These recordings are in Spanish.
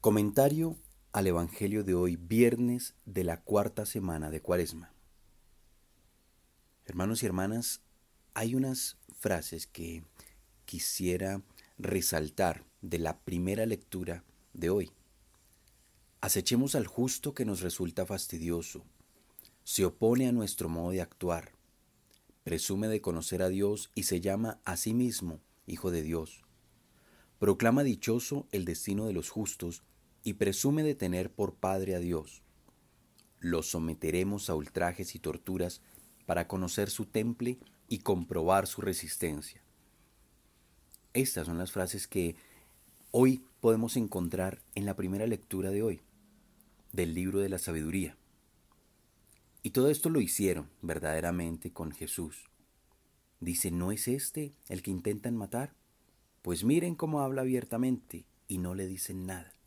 Comentario al Evangelio de hoy, viernes de la cuarta semana de Cuaresma. Hermanos y hermanas, hay unas frases que quisiera resaltar de la primera lectura de hoy. Acechemos al justo que nos resulta fastidioso, se opone a nuestro modo de actuar, presume de conocer a Dios y se llama a sí mismo Hijo de Dios. Proclama dichoso el destino de los justos y presume de tener por Padre a Dios. Los someteremos a ultrajes y torturas para conocer su temple y comprobar su resistencia. Estas son las frases que hoy podemos encontrar en la primera lectura de hoy, del libro de la sabiduría. Y todo esto lo hicieron verdaderamente con Jesús. Dice, ¿no es este el que intentan matar? Pues miren cómo habla abiertamente y no le dicen nada.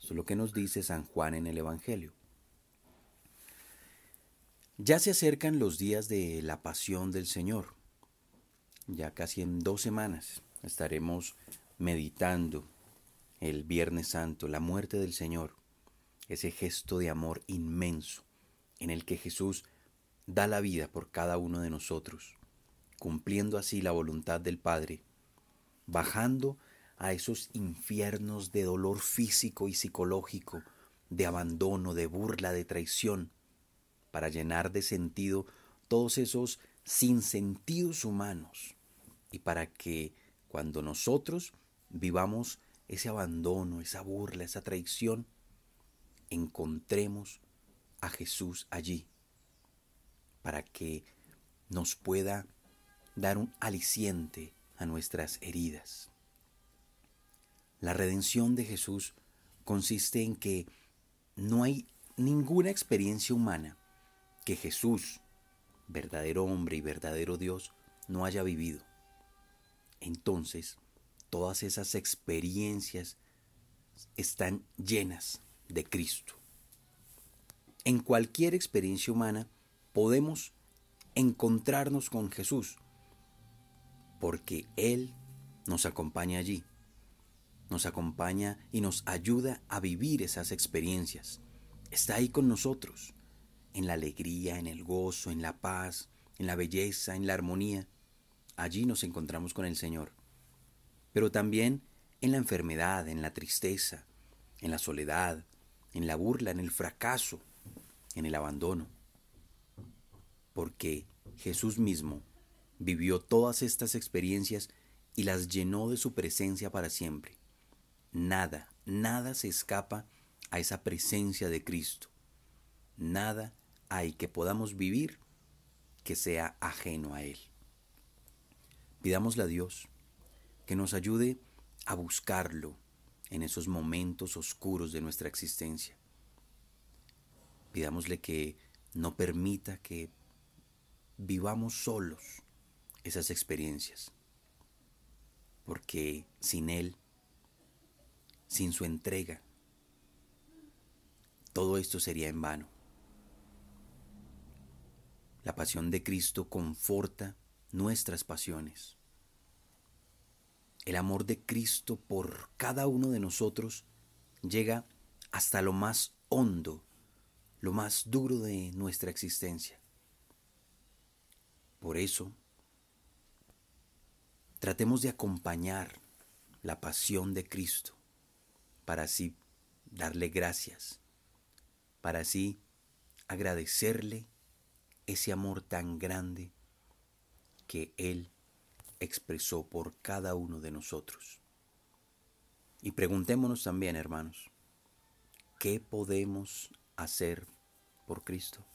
Eso es lo que nos dice San Juan en el Evangelio. Ya se acercan los días de la pasión del Señor. Ya casi en dos semanas estaremos meditando el Viernes Santo, la muerte del Señor, ese gesto de amor inmenso en el que Jesús da la vida por cada uno de nosotros, cumpliendo así la voluntad del Padre, bajando a esos infiernos de dolor físico y psicológico, de abandono, de burla, de traición, para llenar de sentido todos esos sinsentidos humanos y para que cuando nosotros vivamos ese abandono, esa burla, esa traición, encontremos a Jesús allí, para que nos pueda dar un aliciente a nuestras heridas. La redención de Jesús consiste en que no hay ninguna experiencia humana que Jesús, verdadero hombre y verdadero Dios, no haya vivido. Entonces, todas esas experiencias están llenas de Cristo. En cualquier experiencia humana podemos encontrarnos con Jesús, porque Él nos acompaña allí nos acompaña y nos ayuda a vivir esas experiencias. Está ahí con nosotros, en la alegría, en el gozo, en la paz, en la belleza, en la armonía. Allí nos encontramos con el Señor. Pero también en la enfermedad, en la tristeza, en la soledad, en la burla, en el fracaso, en el abandono. Porque Jesús mismo vivió todas estas experiencias y las llenó de su presencia para siempre. Nada, nada se escapa a esa presencia de Cristo. Nada hay que podamos vivir que sea ajeno a Él. Pidámosle a Dios que nos ayude a buscarlo en esos momentos oscuros de nuestra existencia. Pidámosle que no permita que vivamos solos esas experiencias, porque sin Él sin su entrega, todo esto sería en vano. La pasión de Cristo conforta nuestras pasiones. El amor de Cristo por cada uno de nosotros llega hasta lo más hondo, lo más duro de nuestra existencia. Por eso, tratemos de acompañar la pasión de Cristo para así darle gracias, para así agradecerle ese amor tan grande que Él expresó por cada uno de nosotros. Y preguntémonos también, hermanos, ¿qué podemos hacer por Cristo?